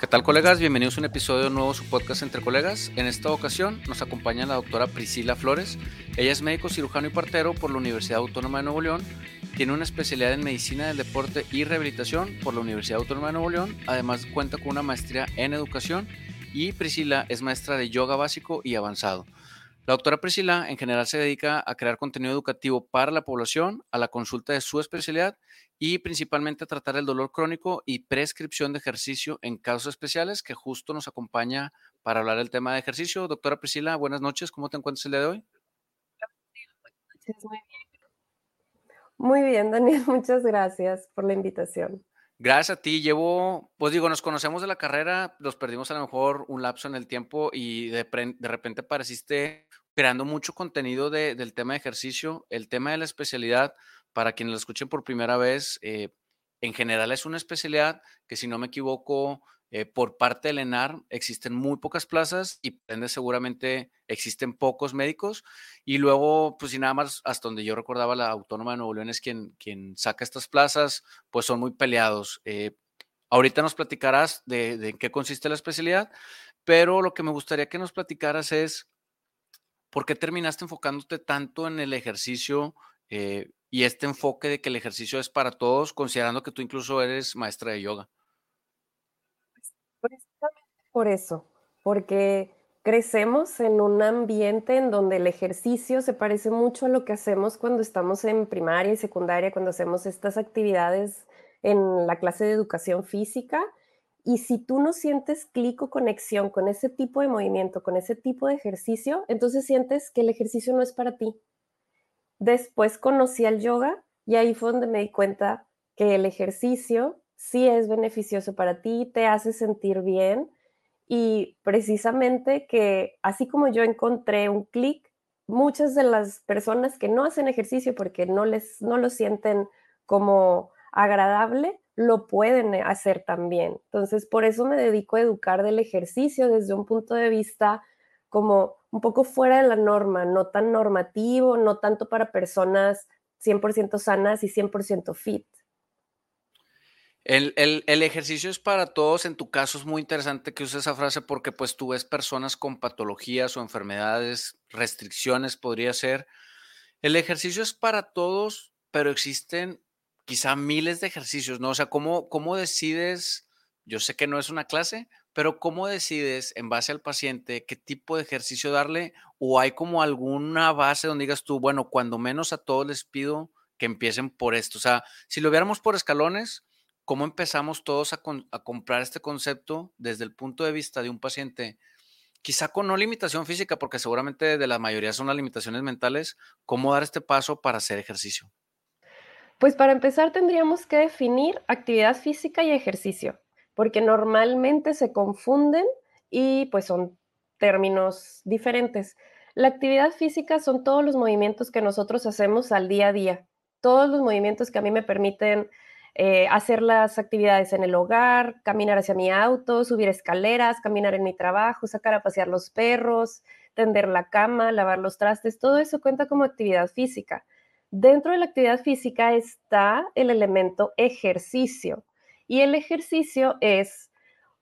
¿Qué tal colegas? Bienvenidos a un episodio nuevo de su podcast Entre Colegas. En esta ocasión nos acompaña la doctora Priscila Flores. Ella es médico cirujano y partero por la Universidad Autónoma de Nuevo León. Tiene una especialidad en medicina del deporte y rehabilitación por la Universidad Autónoma de Nuevo León. Además cuenta con una maestría en educación y Priscila es maestra de yoga básico y avanzado. La doctora Priscila en general se dedica a crear contenido educativo para la población, a la consulta de su especialidad y principalmente a tratar el dolor crónico y prescripción de ejercicio en casos especiales, que justo nos acompaña para hablar del tema de ejercicio. Doctora Priscila, buenas noches, ¿cómo te encuentras el día de hoy? Muy bien, Daniel, muchas gracias por la invitación. Gracias a ti. Llevo, pues digo, nos conocemos de la carrera, nos perdimos a lo mejor un lapso en el tiempo y de, de repente apareciste creando mucho contenido del tema de ejercicio, el tema de la especialidad, para quienes lo escuchen por primera vez, eh, en general es una especialidad que si no me equivoco, eh, por parte del ENAR existen muy pocas plazas y seguramente existen pocos médicos. Y luego, pues si nada más, hasta donde yo recordaba, la Autónoma de Nuevo León es quien, quien saca estas plazas, pues son muy peleados. Eh, ahorita nos platicarás de, de, qué consiste la especialidad, pero lo que me gustaría que nos platicaras es ¿por qué terminaste enfocándote tanto en el ejercicio eh, y este enfoque de que el ejercicio es para todos, considerando que tú incluso eres maestra de yoga? Pues, por eso, porque crecemos en un ambiente en donde el ejercicio se parece mucho a lo que hacemos cuando estamos en primaria y secundaria, cuando hacemos estas actividades en la clase de educación física y si tú no sientes clic o conexión con ese tipo de movimiento, con ese tipo de ejercicio, entonces sientes que el ejercicio no es para ti. Después conocí al yoga y ahí fue donde me di cuenta que el ejercicio sí es beneficioso para ti, te hace sentir bien y precisamente que así como yo encontré un clic, muchas de las personas que no hacen ejercicio porque no les no lo sienten como agradable, lo pueden eh, hacer también. Entonces, por eso me dedico a educar del ejercicio desde un punto de vista como un poco fuera de la norma, no tan normativo, no tanto para personas 100% sanas y 100% fit. El, el, ejercicio es para todos. En tu caso es muy interesante que uses esa frase porque pues tú ves personas con patologías o enfermedades, restricciones podría ser. El ejercicio es para todos, pero existen quizá miles de ejercicios, ¿no? O sea, ¿cómo, ¿cómo decides? Yo sé que no es una clase, pero ¿cómo decides en base al paciente qué tipo de ejercicio darle? ¿O hay como alguna base donde digas tú, bueno, cuando menos a todos les pido que empiecen por esto? O sea, si lo viéramos por escalones, ¿cómo empezamos todos a, a comprar este concepto desde el punto de vista de un paciente? Quizá con no limitación física, porque seguramente de la mayoría son las limitaciones mentales, ¿cómo dar este paso para hacer ejercicio? Pues para empezar tendríamos que definir actividad física y ejercicio, porque normalmente se confunden y pues son términos diferentes. La actividad física son todos los movimientos que nosotros hacemos al día a día, todos los movimientos que a mí me permiten eh, hacer las actividades en el hogar, caminar hacia mi auto, subir escaleras, caminar en mi trabajo, sacar a pasear los perros, tender la cama, lavar los trastes, todo eso cuenta como actividad física. Dentro de la actividad física está el elemento ejercicio y el ejercicio es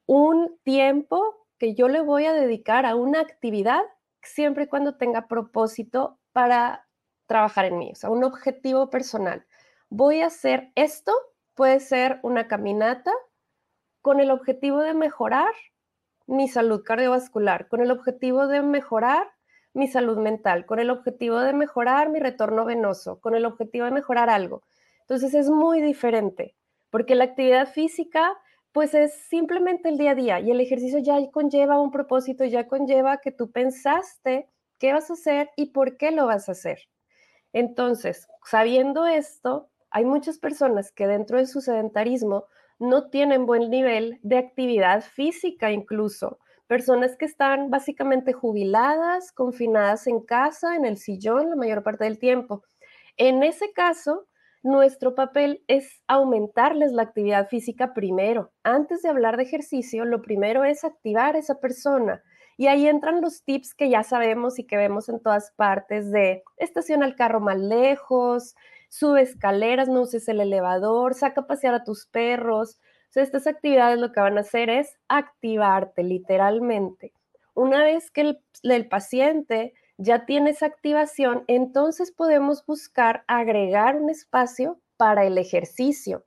un tiempo que yo le voy a dedicar a una actividad siempre y cuando tenga propósito para trabajar en mí, o sea, un objetivo personal. Voy a hacer esto, puede ser una caminata con el objetivo de mejorar mi salud cardiovascular, con el objetivo de mejorar mi salud mental, con el objetivo de mejorar mi retorno venoso, con el objetivo de mejorar algo. Entonces es muy diferente, porque la actividad física pues es simplemente el día a día y el ejercicio ya conlleva un propósito, ya conlleva que tú pensaste qué vas a hacer y por qué lo vas a hacer. Entonces, sabiendo esto, hay muchas personas que dentro de su sedentarismo no tienen buen nivel de actividad física incluso personas que están básicamente jubiladas, confinadas en casa, en el sillón la mayor parte del tiempo. En ese caso, nuestro papel es aumentarles la actividad física primero. Antes de hablar de ejercicio, lo primero es activar a esa persona. Y ahí entran los tips que ya sabemos y que vemos en todas partes de estaciona el carro más lejos, sube escaleras, no uses el elevador, saca a pasear a tus perros, estas actividades lo que van a hacer es activarte literalmente. Una vez que el, el paciente ya tiene esa activación, entonces podemos buscar agregar un espacio para el ejercicio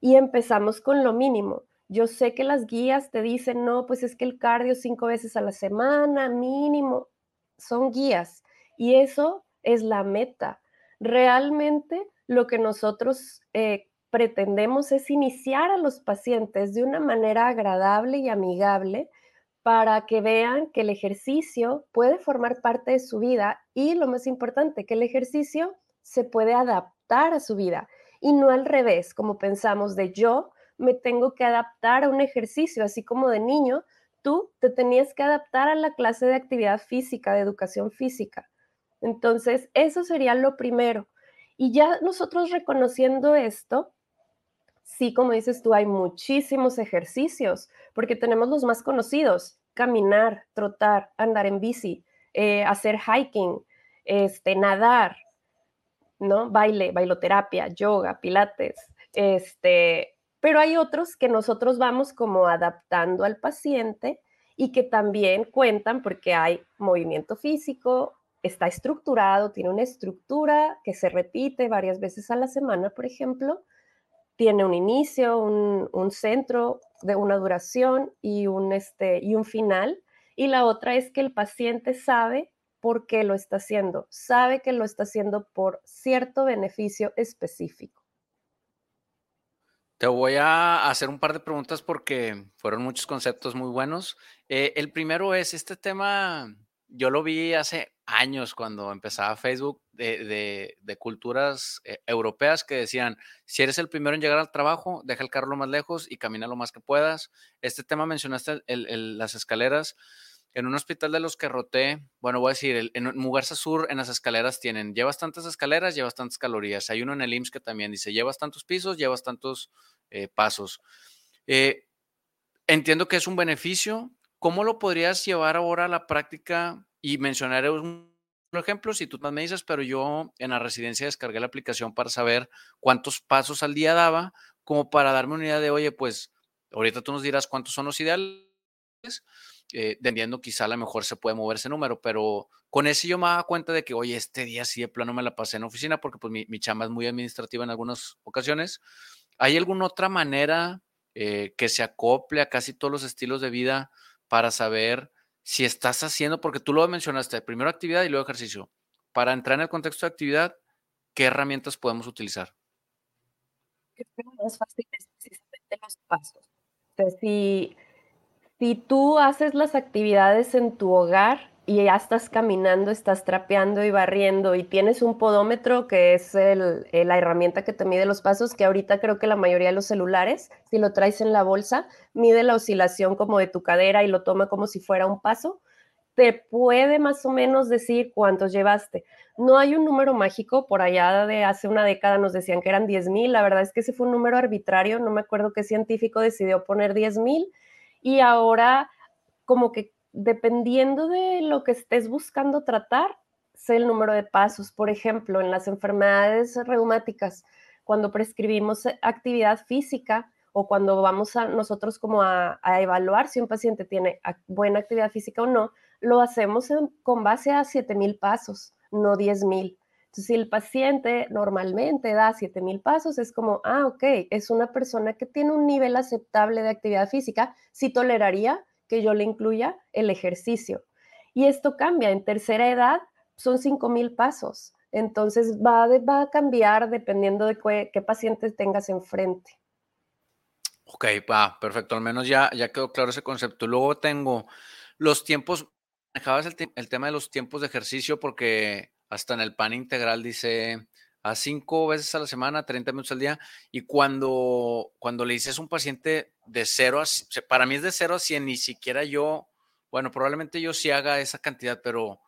y empezamos con lo mínimo. Yo sé que las guías te dicen, no, pues es que el cardio cinco veces a la semana, mínimo, son guías y eso es la meta. Realmente lo que nosotros eh, pretendemos es iniciar a los pacientes de una manera agradable y amigable para que vean que el ejercicio puede formar parte de su vida y lo más importante, que el ejercicio se puede adaptar a su vida y no al revés, como pensamos de yo me tengo que adaptar a un ejercicio, así como de niño, tú te tenías que adaptar a la clase de actividad física, de educación física. Entonces, eso sería lo primero. Y ya nosotros reconociendo esto, sí, como dices tú, hay muchísimos ejercicios, porque tenemos los más conocidos, caminar, trotar, andar en bici, eh, hacer hiking, este, nadar, ¿no? Baile, bailoterapia, yoga, pilates, este, pero hay otros que nosotros vamos como adaptando al paciente y que también cuentan porque hay movimiento físico, está estructurado, tiene una estructura que se repite varias veces a la semana, por ejemplo, tiene un inicio, un, centro de una duración y un, este, y un final. Y la otra es que el paciente sabe por qué lo está haciendo, sabe que lo está haciendo por cierto beneficio específico. Te voy a hacer un par de preguntas porque fueron muchos conceptos muy buenos. Eh, el primero es este tema, yo lo vi hace años cuando empezaba Facebook de, culturas eh, europeas que decían, si eres el primero en llegar al trabajo, deja el carro lo más lejos y camina lo más que puedas. Este tema mencionaste las escaleras en un hospital de los que roté, bueno, voy a decir, en Mugarza Sur, en las escaleras tienen, llevas tantas escaleras, llevas tantas calorías. Hay uno en el IMSS que también dice, llevas tantos pisos, llevas tantos eh, pasos. Eh, entiendo que es un beneficio. ¿Cómo lo podrías llevar ahora a la práctica? Y mencionaré un ejemplo, si tú me dices, pero yo en la residencia descargué la aplicación para saber cuántos pasos al día daba, como para darme una idea de, oye, pues ahorita tú nos dirás cuántos son los ideales eh, quizá a lo mejor se puede mover ese número, pero con eso yo me daba cuenta de que, oye, este día sí de plano me la pasé en oficina porque pues mi, mi chamba es muy administrativa en algunas ocasiones. ¿Hay alguna otra manera eh, que se acople a casi todos los estilos de vida para saber si estás haciendo, porque tú lo mencionaste, primero actividad y luego ejercicio. Para entrar en el contexto de actividad, ¿qué herramientas podemos utilizar? Más fácil es precisamente los pasos. si si tú haces las actividades en tu hogar y ya estás caminando, estás trapeando y barriendo y tienes un podómetro que es el, la herramienta que te mide los pasos, que ahorita creo que la mayoría de los celulares, si lo traes en la bolsa, mide la oscilación como de tu cadera y lo toma como si fuera un paso, te puede más o menos decir cuántos llevaste. No hay un número mágico, por allá de hace una década nos decían que eran 10.000, la verdad es que ese fue un número arbitrario, no me acuerdo qué científico decidió poner 10.000 y ahora como que dependiendo de lo que estés buscando tratar, sé el número de pasos. Por ejemplo, en las enfermedades reumáticas, cuando prescribimos actividad física o cuando vamos a nosotros como a, evaluar si un paciente tiene buena actividad física o no, lo hacemos con base a 7000 pasos, no 10000. Entonces, si el paciente normalmente da 7000 pasos, es como, ah, ok, es una persona que tiene un nivel aceptable de actividad física, sí toleraría que yo le incluya el ejercicio. Y esto cambia, en tercera edad son 5000 pasos. Entonces va, va, a cambiar dependiendo de qué, qué pacientes tengas enfrente. Ok, va, perfecto. Al menos ya, ya quedó claro ese concepto. Luego tengo los tiempos, dejabas el, el tema de los tiempos de ejercicio porque hasta en el pan integral dice a cinco veces a la semana, 30 minutos al día. Y cuando, cuando le dices a un paciente de cero a, para mí es de cero a 100, ni siquiera yo, bueno, probablemente yo sí haga esa cantidad, pero,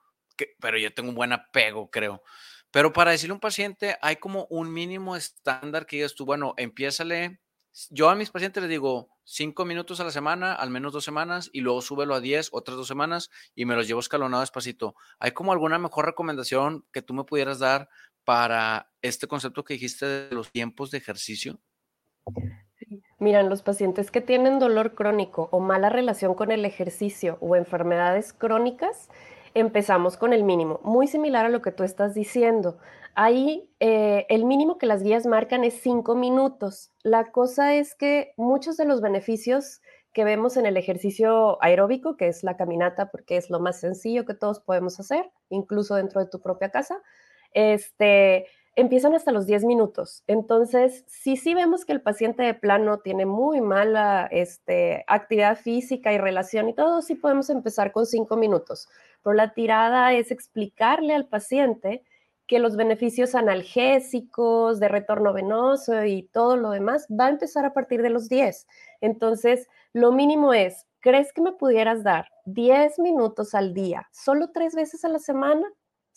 pero yo tengo un buen apego, creo. Pero para decirle a un paciente, hay como un mínimo estándar que digas tú, bueno, empiézale yo a mis pacientes les digo cinco minutos a la semana, al menos dos semanas, y luego súbelo a diez, otras dos semanas, y me los llevo escalonado despacito. ¿Hay como alguna mejor recomendación que tú me pudieras dar para este concepto que dijiste de los tiempos de ejercicio? Miran, los pacientes que tienen dolor crónico o mala relación con el ejercicio o enfermedades crónicas, empezamos con el mínimo, muy similar a lo que tú estás diciendo. Ahí eh, el mínimo que las guías marcan es cinco minutos. La cosa es que muchos de los beneficios que vemos en el ejercicio aeróbico, que es la caminata, porque es lo más sencillo que todos podemos hacer, incluso dentro de tu propia casa, este, empiezan hasta los 10 minutos. Entonces, si sí vemos que el paciente de plano tiene muy mala este, actividad física y relación y todo, sí podemos empezar con 5 minutos. Pero la tirada es explicarle al paciente que los beneficios analgésicos, de retorno venoso y todo lo demás va a empezar a partir de los 10. Entonces, lo mínimo es, ¿crees que me pudieras dar 10 minutos al día, solo tres veces a la semana?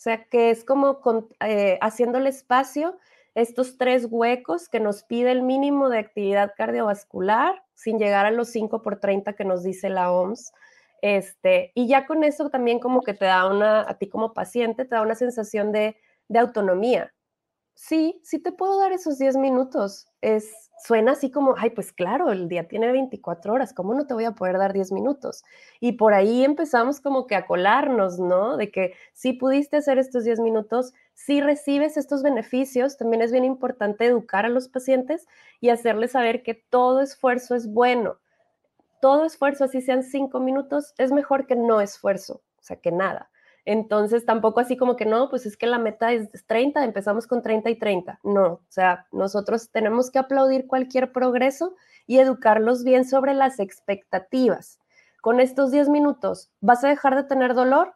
O sea, que es como eh, haciéndole espacio estos tres huecos que nos pide el mínimo de actividad cardiovascular, sin llegar a los 5 por 30 que nos dice la OMS. Este, y ya con eso también como que te da una, a ti como paciente, te da una sensación de, de autonomía. Sí, sí te puedo dar esos 10 minutos. Es, suena así como, ay, pues claro, el día tiene 24 horas, ¿cómo no te voy a poder dar 10 minutos? Y por ahí empezamos como que a colarnos, ¿no? De que si pudiste hacer estos 10 minutos, si recibes estos beneficios, también es bien importante educar a los pacientes y hacerles saber que todo esfuerzo es bueno. Todo esfuerzo, así sean 5 minutos, es mejor que no esfuerzo, o sea, que nada. Entonces, tampoco así como que no, pues es que la meta es 30, empezamos con 30 y 30. No, o sea, nosotros tenemos que aplaudir cualquier progreso y educarlos bien sobre las expectativas. Con estos 10 minutos, ¿vas a dejar de tener dolor?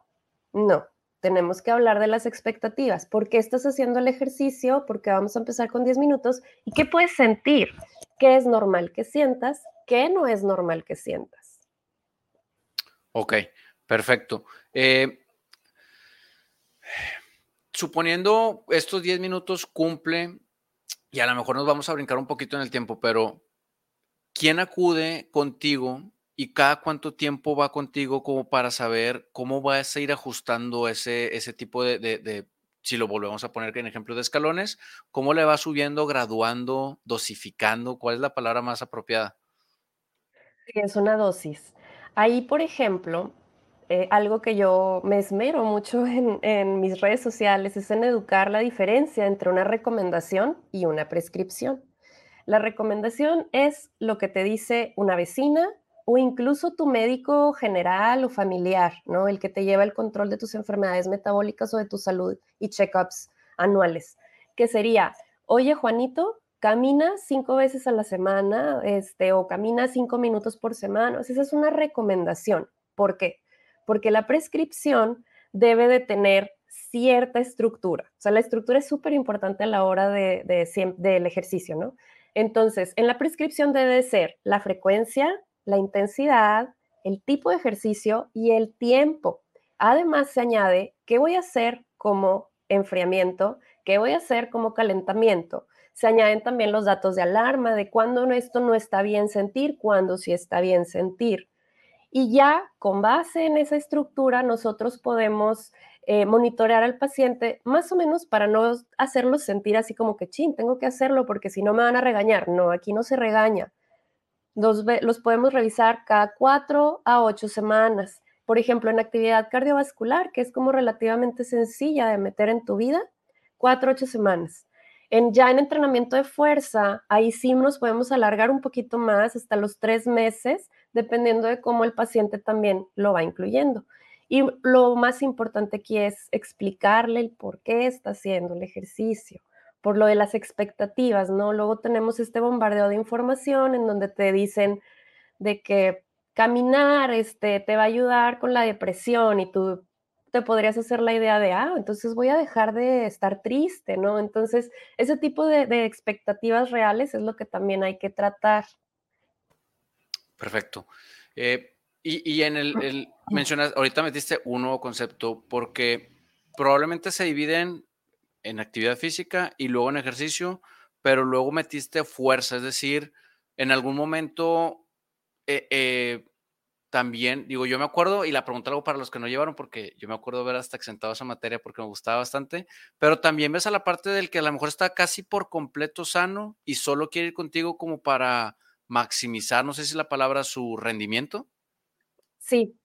No, tenemos que hablar de las expectativas. ¿Por qué estás haciendo el ejercicio? Porque vamos a empezar con 10 minutos. ¿Y qué puedes sentir? ¿Qué es normal que sientas? ¿Qué no es normal que sientas? Ok, perfecto. Eh, suponiendo estos 10 minutos cumple, y a lo mejor nos vamos a brincar un poquito en el tiempo, pero ¿quién acude contigo y cada cuánto tiempo va contigo como para saber cómo vas a ir ajustando ese, ese tipo de, si lo volvemos a poner en ejemplo de escalones, cómo le va subiendo, graduando, dosificando? ¿Cuál es la palabra más apropiada? Es una dosis. Ahí, por ejemplo, eh, algo que yo me esmero mucho en, mis redes sociales es en educar la diferencia entre una recomendación y una prescripción. La recomendación es lo que te dice una vecina o incluso tu médico general o familiar, ¿no? El que te lleva el control de tus enfermedades metabólicas o de tu salud y checkups anuales, que sería, oye Juanito, camina cinco veces a la semana, este, o camina cinco minutos por semana. esa es una recomendación. ¿Por qué? Porque la prescripción debe de tener cierta estructura. O sea, la estructura es súper importante a la hora de, del ejercicio, ¿no? Entonces, en la prescripción debe ser la frecuencia, la intensidad, el tipo de ejercicio y el tiempo. Además, se añade qué voy a hacer como enfriamiento, qué voy a hacer como calentamiento. Se añaden también los datos de alarma de cuándo esto no está bien sentir, cuándo sí está bien sentir. Y ya con base en esa estructura nosotros podemos eh, monitorear al paciente más o menos para no hacerlo sentir así como que, chin, tengo que hacerlo porque si no me van a regañar. No, aquí no se regaña. Los, los podemos revisar cada cuatro a ocho semanas. Por ejemplo, en actividad cardiovascular, que es como relativamente sencilla de meter en tu vida, cuatro a ocho semanas. En, ya en entrenamiento de fuerza, ahí sí nos podemos alargar un poquito más, hasta los tres meses, dependiendo de cómo el paciente también lo va incluyendo. Y lo más importante aquí es explicarle el por qué está haciendo el ejercicio, por lo de las expectativas, ¿no? Luego tenemos este bombardeo de información en donde te dicen de que caminar este, te va a ayudar con la depresión y tú te podrías hacer la idea de, ah, entonces voy a dejar de estar triste, ¿no? Entonces, ese tipo de, de expectativas reales es lo que también hay que tratar Perfecto. Eh, y, en el, mencionas, ahorita metiste un nuevo concepto porque probablemente se dividen en actividad física y luego en ejercicio, pero luego metiste fuerza, es decir, en algún momento eh, eh, también, digo, yo me acuerdo, y la pregunta algo para los que no llevaron, porque yo me acuerdo ver hasta exentado esa materia porque me gustaba bastante, pero también ves a la parte del que a lo mejor está casi por completo sano y solo quiere ir contigo como para maximizar, no sé si la palabra, su rendimiento? Sí.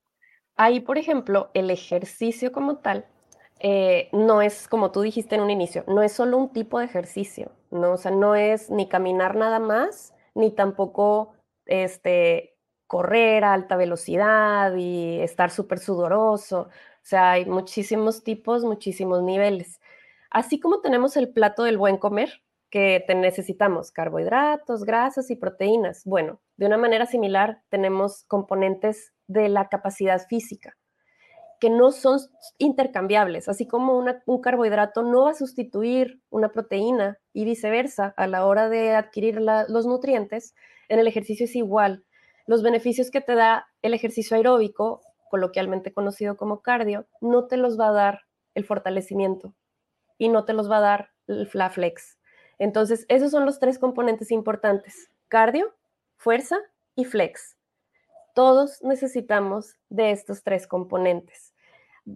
Ahí, por ejemplo, el ejercicio como tal, eh, no es como tú dijiste en un inicio, no es solo un tipo de ejercicio, ¿no? O sea, no es ni caminar nada más, ni tampoco este, correr a alta velocidad y estar súper sudoroso. O sea, hay muchísimos tipos, muchísimos niveles. Así como tenemos el plato del buen comer, que necesitamos carbohidratos, grasas y proteínas. Bueno, de una manera similar tenemos componentes de la capacidad física que no son intercambiables, así como un carbohidrato no va a sustituir una proteína y viceversa a la hora de adquirir los nutrientes, en el ejercicio es igual. Los beneficios que te da el ejercicio aeróbico, coloquialmente conocido como cardio, no te los va a dar el fortalecimiento y no te los va a dar el flex. Entonces, esos son los tres componentes importantes, cardio, fuerza y flex. Todos necesitamos de estos tres componentes.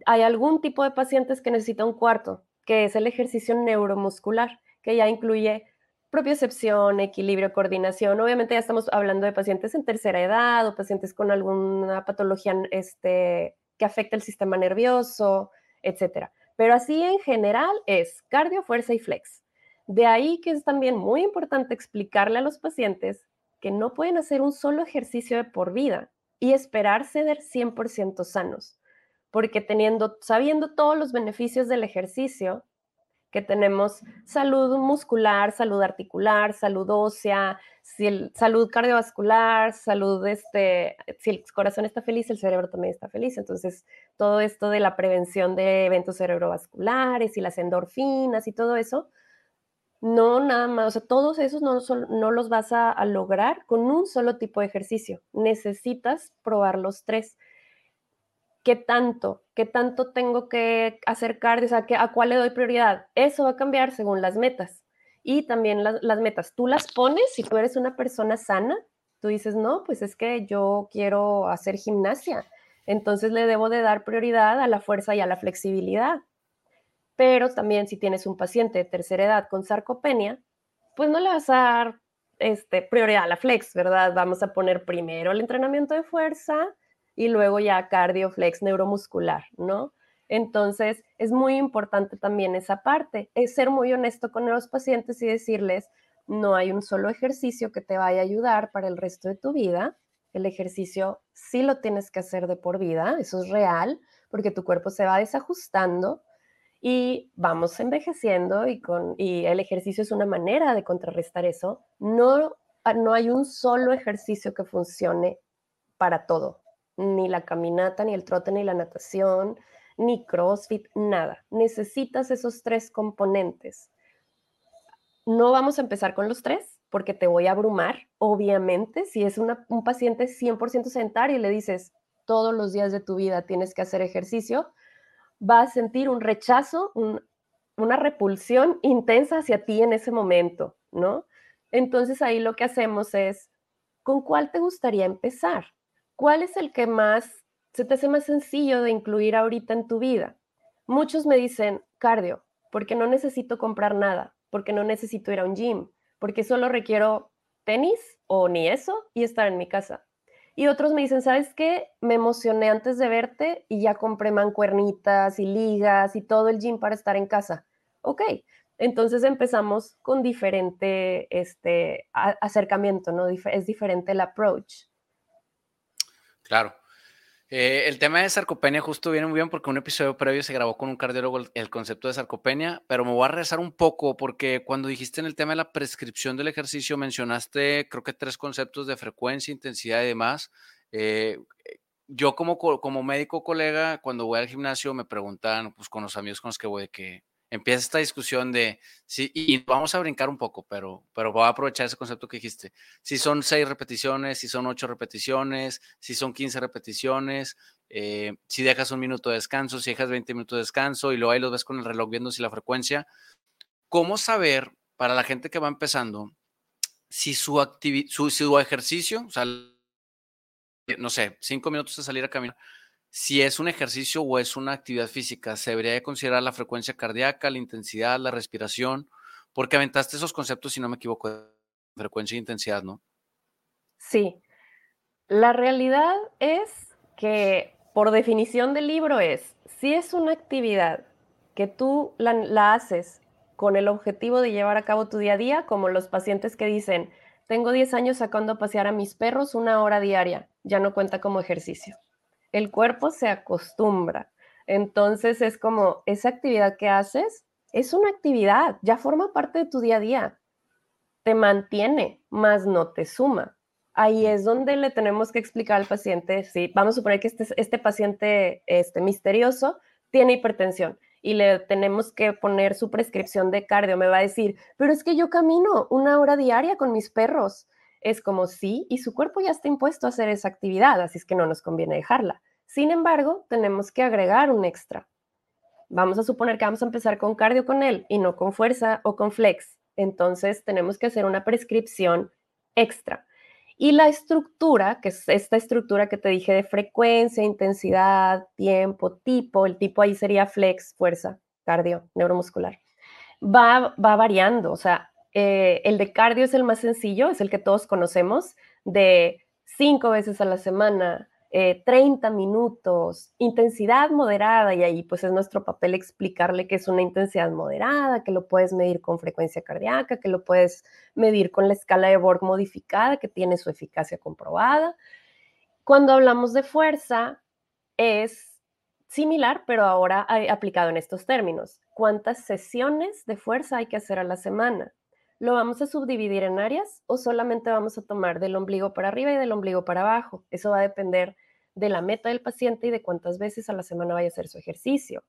Hay algún tipo de pacientes que necesita un cuarto, que es el ejercicio neuromuscular, que ya incluye propiocepción, equilibrio, coordinación. Obviamente ya estamos hablando de pacientes en tercera edad o pacientes con alguna patología este, que afecta el sistema nervioso, etcétera. Pero así en general es cardio, fuerza y flex. De ahí que es también muy importante explicarle a los pacientes que no pueden hacer un solo ejercicio de por vida y esperar ser 100% sanos, porque teniendo, sabiendo todos los beneficios del ejercicio, que tenemos salud muscular, salud articular, salud ósea, salud cardiovascular, salud, este, si el corazón está feliz, el cerebro también está feliz. Entonces, todo esto de la prevención de eventos cerebrovasculares y las endorfinas y todo eso, no nada más, o sea, todos esos no, no los vas a, a lograr con un solo tipo de ejercicio. Necesitas probar los tres qué tanto, qué tanto tengo que hacer cardio, o sea, a cuál le doy prioridad. Eso va a cambiar según las metas. Y también las, las metas, tú las pones si tú eres una persona sana, tú dices, no, pues es que yo quiero hacer gimnasia, entonces le debo de dar prioridad a la fuerza y a la flexibilidad. Pero también si tienes un paciente de tercera edad con sarcopenia, pues no le vas a dar este, prioridad a la flex, ¿verdad? Vamos a poner primero el entrenamiento de fuerza, y luego ya cardioflex neuromuscular, ¿no? Entonces, es muy importante también esa parte, es ser muy honesto con los pacientes y decirles, no hay un solo ejercicio que te vaya a ayudar para el resto de tu vida. El ejercicio sí lo tienes que hacer de por vida, eso es real, porque tu cuerpo se va desajustando y vamos envejeciendo y, con, y el ejercicio es una manera de contrarrestar eso. No, no hay un solo ejercicio que funcione para todo ni la caminata, ni el trote, ni la natación, ni CrossFit, nada. Necesitas esos tres componentes. No vamos a empezar con los tres porque te voy a abrumar, obviamente, si es un paciente 100% sedentario y le dices todos los días de tu vida tienes que hacer ejercicio, va a sentir un rechazo, una repulsión intensa hacia ti en ese momento, ¿no? Entonces ahí lo que hacemos es, ¿con cuál te gustaría empezar? ¿cuál es el que más se te hace más sencillo de incluir ahorita en tu vida? Muchos me dicen cardio, porque no necesito comprar nada, porque no necesito ir a un gym, porque solo requiero tenis o ni eso y estar en mi casa. Y otros me dicen, ¿sabes qué? Me emocioné antes de verte y ya compré mancuernitas y ligas y todo el gym para estar en casa. Ok, entonces empezamos con diferente este, acercamiento, ¿no? Es diferente el approach. Claro. Eh, el tema de sarcopenia justo viene muy bien porque un episodio previo se grabó con un cardiólogo el, concepto de sarcopenia, pero me voy a regresar un poco porque cuando dijiste en el tema de la prescripción del ejercicio mencionaste creo que tres conceptos de frecuencia, intensidad y demás. Eh, yo como, como médico colega, cuando voy al gimnasio me preguntan pues con los amigos con los que voy que empieza esta discusión de, sí, y vamos a brincar un poco, pero, pero voy a aprovechar ese concepto que dijiste. Si son seis repeticiones, si son ocho repeticiones, si son 15 repeticiones, eh, si dejas un minuto de descanso, si dejas 20 minutos de descanso y luego ahí los ves con el reloj viendo si la frecuencia. ¿Cómo saber para la gente que va empezando si su, su, su ejercicio, o sea, no sé, cinco minutos de salir a caminar, si es un ejercicio o es una actividad física, se debería considerar la frecuencia cardíaca, la intensidad, la respiración, porque aventaste esos conceptos, si no me equivoco, de frecuencia e intensidad, ¿no? Sí. La realidad es que, por definición del libro, es, si es una actividad que tú la, haces con el objetivo de llevar a cabo tu día a día, como los pacientes que dicen, tengo 10 años sacando a pasear a mis perros una hora diaria, ya no cuenta como ejercicio. El cuerpo se acostumbra. Entonces es como, esa actividad que haces es una actividad, ya forma parte de tu día a día. Te mantiene, más no te suma. Ahí es donde le tenemos que explicar al paciente, sí, vamos a suponer que este, este paciente este, misterioso tiene hipertensión y le tenemos que poner su prescripción de cardio, me va a decir, pero es que yo camino una hora diaria con mis perros. Es como sí, y su cuerpo ya está impuesto a hacer esa actividad, así es que no nos conviene dejarla. Sin embargo, tenemos que agregar un extra. Vamos a suponer que vamos a empezar con cardio con él y no con fuerza o con flex. Entonces tenemos que hacer una prescripción extra. Y la estructura, que es esta estructura que te dije de frecuencia, intensidad, tiempo, tipo, el tipo ahí sería flex, fuerza, cardio, neuromuscular, va, va variando. O sea, eh, el de cardio es el más sencillo, es el que todos conocemos, de cinco veces a la semana, 30 eh, minutos, intensidad moderada, y ahí pues es nuestro papel explicarle que es una intensidad moderada, que lo puedes medir con frecuencia cardíaca, que lo puedes medir con la escala de Borg modificada, que tiene su eficacia comprobada. Cuando hablamos de fuerza, es similar, pero ahora aplicado en estos términos. ¿Cuántas sesiones de fuerza hay que hacer a la semana? ¿Lo vamos a subdividir en áreas o solamente vamos a tomar del ombligo para arriba y del ombligo para abajo? Eso va a depender de la meta del paciente y de cuántas veces a la semana vaya a hacer su ejercicio,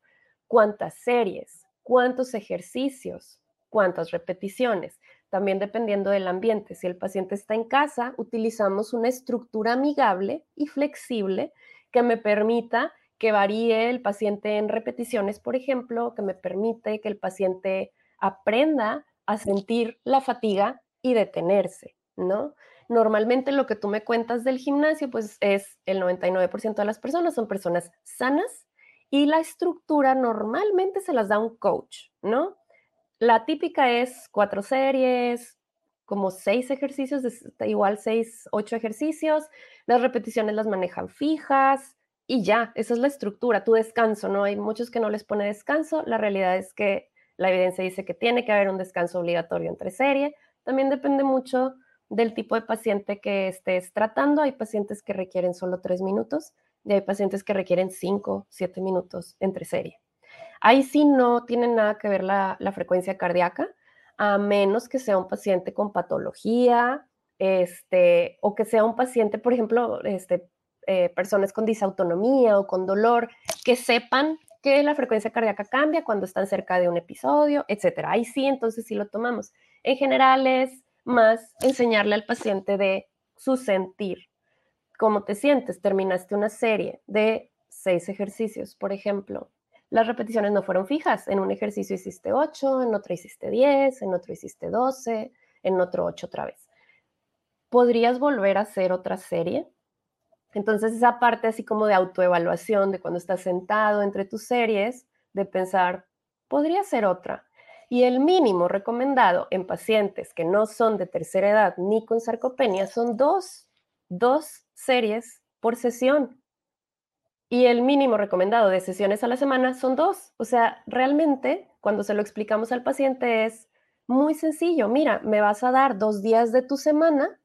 cuántas series, cuántos ejercicios, cuántas repeticiones. También dependiendo del ambiente. Si el paciente está en casa, utilizamos una estructura amigable y flexible que me permita que varíe el paciente en repeticiones, por ejemplo, que me permite que el paciente aprenda a sentir la fatiga y detenerse, ¿no? Normalmente lo que tú me cuentas del gimnasio, pues es el 99% de las personas son personas sanas y la estructura normalmente se las da un coach, ¿no? La típica es cuatro series, como seis ejercicios, igual seis, ocho ejercicios, las repeticiones las manejan fijas y ya, esa es la estructura, tu descanso, ¿no? Hay muchos que no les pone descanso, la realidad es que la evidencia dice que tiene que haber un descanso obligatorio entre serie, también depende mucho del tipo de paciente que estés tratando. Hay pacientes que requieren solo tres minutos y hay pacientes que requieren cinco, siete minutos entre serie. Ahí sí no tiene nada que ver la, frecuencia cardíaca, a menos que sea un paciente con patología, este, o que sea un paciente, por ejemplo, este, eh, personas con disautonomía o con dolor, que sepan que la frecuencia cardíaca cambia cuando están cerca de un episodio, etcétera. Ahí sí, entonces sí lo tomamos. En general es más enseñarle al paciente de su sentir. ¿Cómo te sientes? Terminaste una serie de seis ejercicios, por ejemplo. Las repeticiones no fueron fijas. En un ejercicio hiciste ocho, en otro hiciste diez, en otro hiciste doce, en otro ocho otra vez. ¿Podrías volver a hacer otra serie? Entonces esa parte así como de autoevaluación, de cuando estás sentado entre tus series, de pensar, podría ser otra. Y el mínimo recomendado en pacientes que no son de tercera edad ni con sarcopenia son dos, dos series por sesión. Y el mínimo recomendado de sesiones a la semana son dos. O sea, realmente cuando se lo explicamos al paciente es muy sencillo. Mira, me vas a dar dos días de tu semana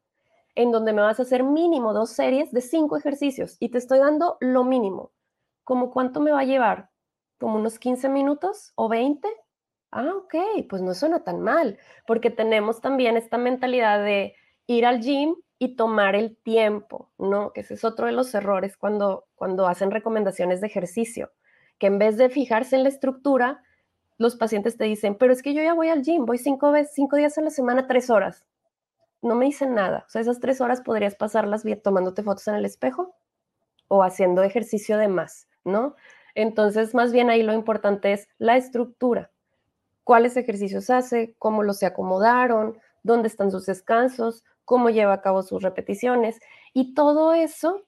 en donde me vas a hacer mínimo dos series de cinco ejercicios y te estoy dando lo mínimo. ¿Cómo cuánto me va a llevar? ¿Como unos 15 minutos o 20? Ah, ok, pues no suena tan mal, porque tenemos también esta mentalidad de ir al gym y tomar el tiempo, ¿no? Que ese es otro de los errores cuando, cuando hacen recomendaciones de ejercicio, que en vez de fijarse en la estructura, los pacientes te dicen, pero es que yo ya voy al gym, voy cinco, veces, cinco días a la semana, tres horas. No me dicen nada. O sea, esas tres horas podrías pasarlas tomándote fotos en el espejo o haciendo ejercicio de más, ¿no? Entonces, más bien ahí lo importante es la estructura cuáles ejercicios hace, cómo los se acomodaron, dónde están sus descansos, cómo lleva a cabo sus repeticiones y todo eso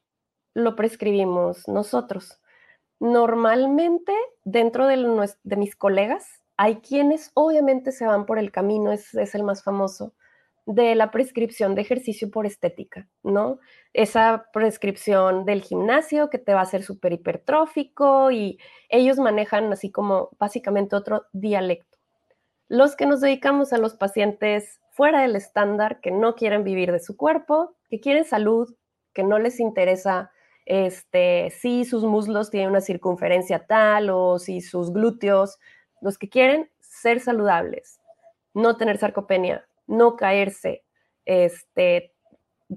lo prescribimos nosotros. Normalmente dentro de, mis colegas hay quienes obviamente se van por el camino, es, es el más famoso, de la prescripción de ejercicio por estética, ¿no? Esa prescripción del gimnasio que te va a hacer súper hipertrófico y ellos manejan así como básicamente otro dialecto. Los que nos dedicamos a los pacientes fuera del estándar, que no quieren vivir de su cuerpo, que quieren salud, que no les interesa este, si sus muslos tienen una circunferencia tal o si sus glúteos, los que quieren ser saludables, no tener sarcopenia, no caerse, este,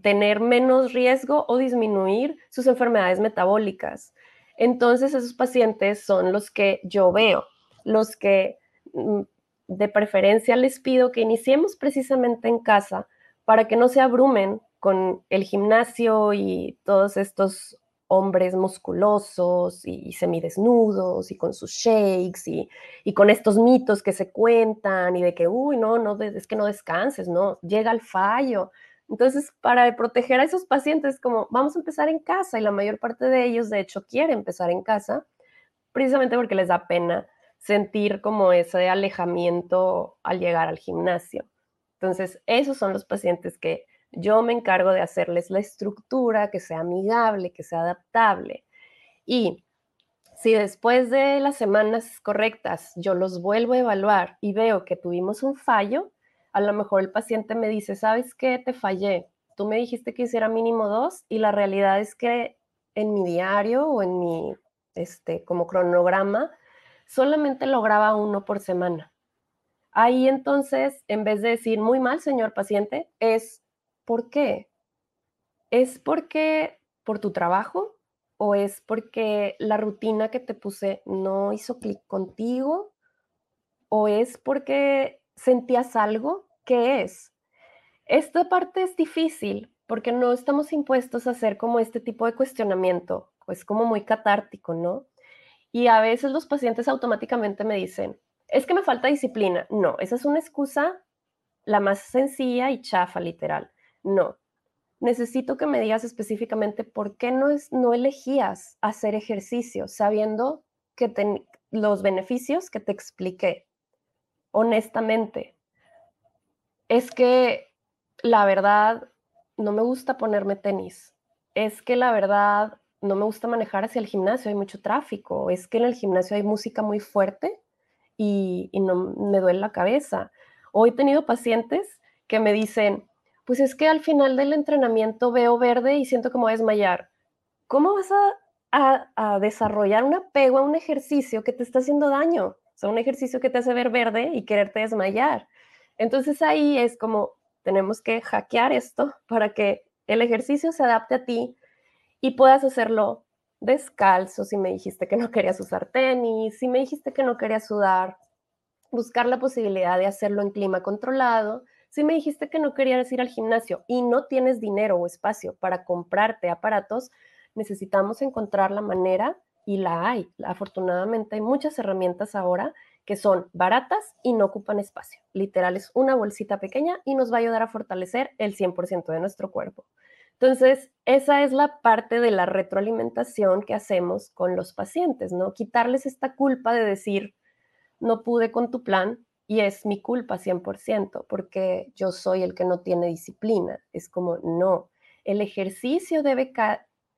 tener menos riesgo o disminuir sus enfermedades metabólicas. Entonces esos pacientes son los que yo veo, los que mm, de preferencia les pido que iniciemos precisamente en casa para que no se abrumen con el gimnasio y todos estos hombres musculosos y, semidesnudos y con sus shakes y, con estos mitos que se cuentan y de que, uy, no, no, es que no descanses, no, llega al fallo. Entonces, para proteger a esos pacientes, como vamos a empezar en casa y la mayor parte de ellos, de hecho, quiere empezar en casa, precisamente porque les da pena sentir como ese alejamiento al llegar al gimnasio. Entonces, esos son los pacientes que yo me encargo de hacerles la estructura que sea amigable, que sea adaptable. Y si después de las semanas correctas yo los vuelvo a evaluar y veo que tuvimos un fallo, a lo mejor el paciente me dice, ¿sabes qué? Te fallé. Tú me dijiste que hiciera mínimo dos y la realidad es que en mi diario o en mi, este, como cronograma, solamente lograba uno por semana. Ahí entonces, en vez de decir muy mal, señor paciente, es ¿Por qué? ¿Es porque por tu trabajo o es porque la rutina que te puse no hizo clic contigo o es porque sentías algo? ¿Qué es? Esta parte es difícil porque no estamos impuestos a hacer como este tipo de cuestionamiento, es como muy catártico, ¿no? Y a veces los pacientes automáticamente me dicen, es que me falta disciplina. No, esa es una excusa la más sencilla y chafa, literal. No. Necesito que me digas específicamente por qué no, es, no elegías hacer ejercicio sabiendo que los beneficios que te expliqué. Honestamente, es que la verdad no me gusta ponerme tenis. Es que la verdad no me gusta manejar hacia el gimnasio, hay mucho tráfico. Es que en el gimnasio hay música muy fuerte y, y no me duele la cabeza. Hoy he tenido pacientes que me dicen, pues es que al final del entrenamiento veo verde y siento como desmayar. ¿Cómo vas a, a, desarrollar un apego a un ejercicio que te está haciendo daño? O sea, un ejercicio que te hace ver verde y quererte desmayar. Entonces ahí es como tenemos que hackear esto para que el ejercicio se adapte a ti y puedas hacerlo descalzo, si me dijiste que no querías usar tenis, si me dijiste que no querías sudar, buscar la posibilidad de hacerlo en clima controlado si me dijiste que no querías ir al gimnasio y no tienes dinero o espacio para comprarte aparatos, necesitamos encontrar la manera y la hay. Afortunadamente hay muchas herramientas ahora que son baratas y no ocupan espacio. Literal es una bolsita pequeña y nos va a ayudar a fortalecer el 100% de nuestro cuerpo. Entonces, esa es la parte de la retroalimentación que hacemos con los pacientes, ¿no? Quitarles esta culpa de decir, no pude con tu plan, y es mi culpa 100%, porque yo soy el que no tiene disciplina. Es como, no, el ejercicio debe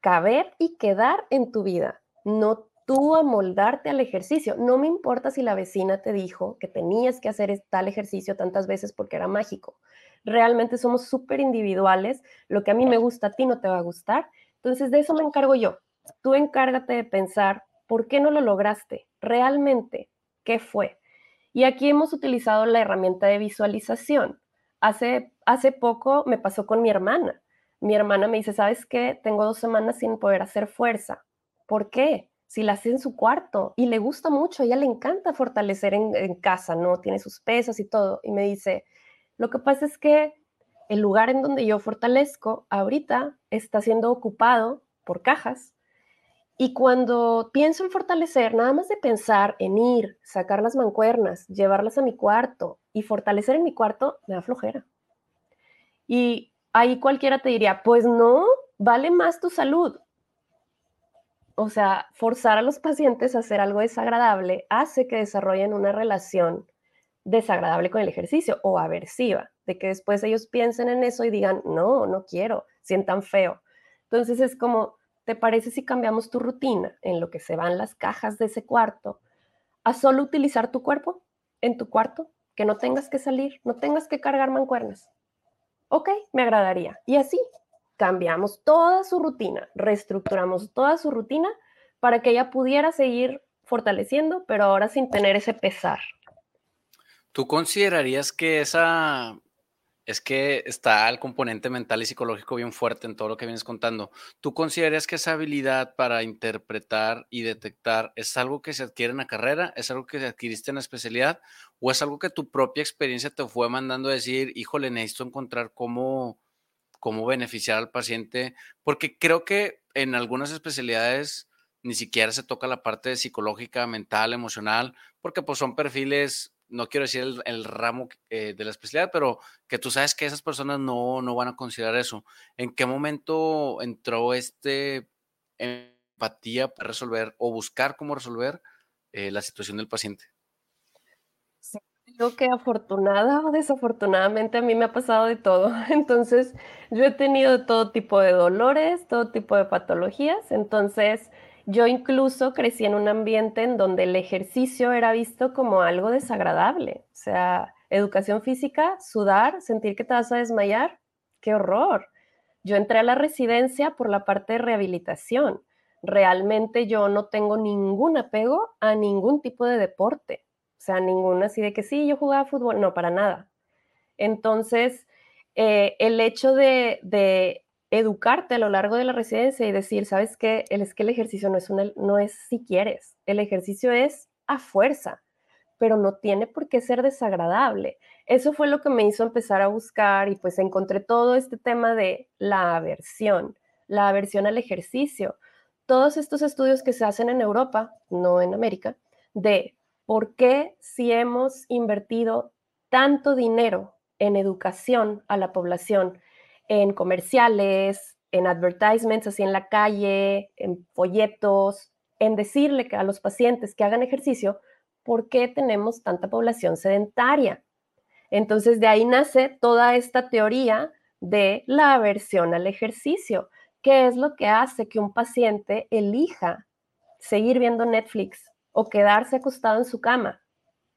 caber y quedar en tu vida, no tú amoldarte al ejercicio. No me importa si la vecina te dijo que tenías que hacer tal ejercicio tantas veces porque era mágico. Realmente somos súper individuales. Lo que a mí me gusta a ti no te va a gustar. Entonces de eso me encargo yo. Tú encárgate de pensar, ¿por qué no lo lograste? Realmente, ¿qué fue? Y aquí hemos utilizado la herramienta de visualización. Hace, hace poco me pasó con mi hermana. Mi hermana me dice, ¿sabes qué? Tengo dos semanas sin poder hacer fuerza. ¿Por qué? Si la hace en su cuarto y le gusta mucho, a ella le encanta fortalecer en, en casa, ¿no? Tiene sus pesas y todo. Y me dice, lo que pasa es que el lugar en donde yo fortalezco ahorita está siendo ocupado por cajas y cuando pienso en fortalecer, nada más de pensar en ir, sacar las mancuernas, llevarlas a mi cuarto y fortalecer en mi cuarto, me da flojera. Y ahí cualquiera te diría, pues no, vale más tu salud. O sea, forzar a los pacientes a hacer algo desagradable hace que desarrollen una relación desagradable con el ejercicio o aversiva. de que después ellos piensen en eso y digan, no, no quiero, sientan feo. Entonces es como, ¿te parece si cambiamos tu rutina en lo que se van las cajas de ese cuarto a solo utilizar tu cuerpo en tu cuarto? Que no tengas que salir, no tengas que cargar mancuernas. Ok, me agradaría. Y así cambiamos toda su rutina, reestructuramos toda su rutina para que ella pudiera seguir fortaleciendo, pero ahora sin tener ese pesar. ¿Tú considerarías que esa es que está el componente mental y psicológico bien fuerte en todo lo que vienes contando. ¿Tú considerarías que esa habilidad para interpretar y detectar es algo que se adquiere en la carrera? ¿Es algo que adquiriste en la especialidad? ¿O es algo que tu propia experiencia te fue mandando a decir, híjole, necesito encontrar cómo, cómo beneficiar al paciente? Porque creo que en algunas especialidades ni siquiera se toca la parte psicológica, mental, emocional, porque pues son perfiles no quiero decir el, ramo eh, de la especialidad, pero que tú sabes que esas personas no, no van a considerar eso. ¿En qué momento entró este empatía para resolver o buscar cómo resolver eh, la situación del paciente? Sí, creo que afortunada o desafortunadamente a mí me ha pasado de todo. Entonces, yo he tenido todo tipo de dolores, todo tipo de patologías. Entonces, yo incluso crecí en un ambiente en donde el ejercicio era visto como algo desagradable. O sea, educación física, sudar, sentir que te vas a desmayar, qué horror. Yo entré a la residencia por la parte de rehabilitación. Realmente yo no tengo ningún apego a ningún tipo de deporte. O sea, ninguna así de que sí, yo jugaba fútbol, no, para nada. Entonces, eh, el hecho de educarte a lo largo de la residencia y decir, ¿sabes qué? El, es que el ejercicio no es, no es si quieres, el ejercicio es a fuerza, pero no tiene por qué ser desagradable. Eso fue lo que me hizo empezar a buscar y pues encontré todo este tema de la aversión, la aversión al ejercicio. Todos estos estudios que se hacen en Europa, no en América, de por qué si hemos invertido tanto dinero en educación a la población, en comerciales, en advertisements, así en la calle, en folletos, en decirle a los pacientes que hagan ejercicio, ¿por qué tenemos tanta población sedentaria? Entonces de ahí nace toda esta teoría de la aversión al ejercicio, que es lo que hace que un paciente elija seguir viendo Netflix o quedarse acostado en su cama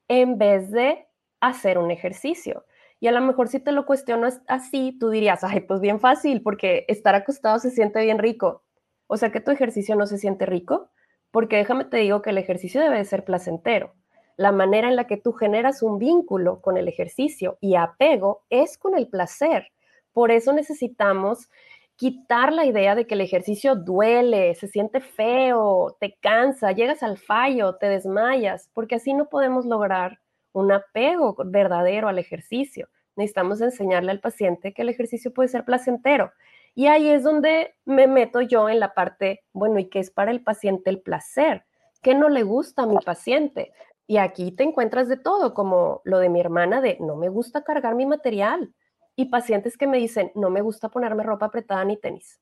en vez de hacer un ejercicio. Y a lo mejor si te lo cuestionas así, tú dirías, ay, pues bien fácil, porque estar acostado se siente bien rico. O sea que tu ejercicio no se siente rico, porque déjame te digo que el ejercicio debe de ser placentero. La manera en la que tú generas un vínculo con el ejercicio y apego es con el placer. Por eso necesitamos quitar la idea de que el ejercicio duele, se siente feo, te cansa, llegas al fallo, te desmayas, porque así no podemos lograr un apego verdadero al ejercicio. Necesitamos enseñarle al paciente que el ejercicio puede ser placentero. Y ahí es donde me meto yo en la parte, bueno, ¿y qué es para el paciente el placer? ¿Qué no le gusta a mi paciente? Y aquí te encuentras de todo, como lo de mi hermana de no me gusta cargar mi material. Y pacientes que me dicen, no me gusta ponerme ropa apretada ni tenis.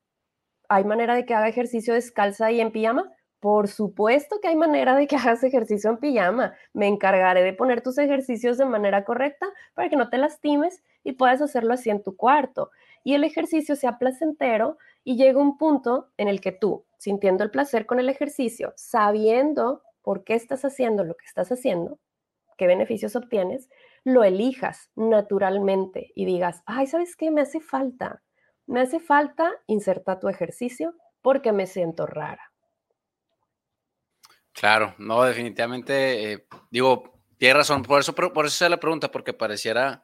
¿Hay manera de que haga ejercicio descalza y en pijama? Por supuesto que hay manera de que hagas ejercicio en pijama. Me encargaré de poner tus ejercicios de manera correcta para que no te lastimes y puedas hacerlo así en tu cuarto. Y el ejercicio sea placentero y llega un punto en el que tú, sintiendo el placer con el ejercicio, sabiendo por qué estás haciendo lo que estás haciendo, qué beneficios obtienes, lo elijas naturalmente y digas, ay, ¿sabes qué? Me hace falta. Me hace falta insertar tu ejercicio porque me siento rara Claro, no, definitivamente, eh, digo, tiene razón, por eso, por eso es la pregunta, porque pareciera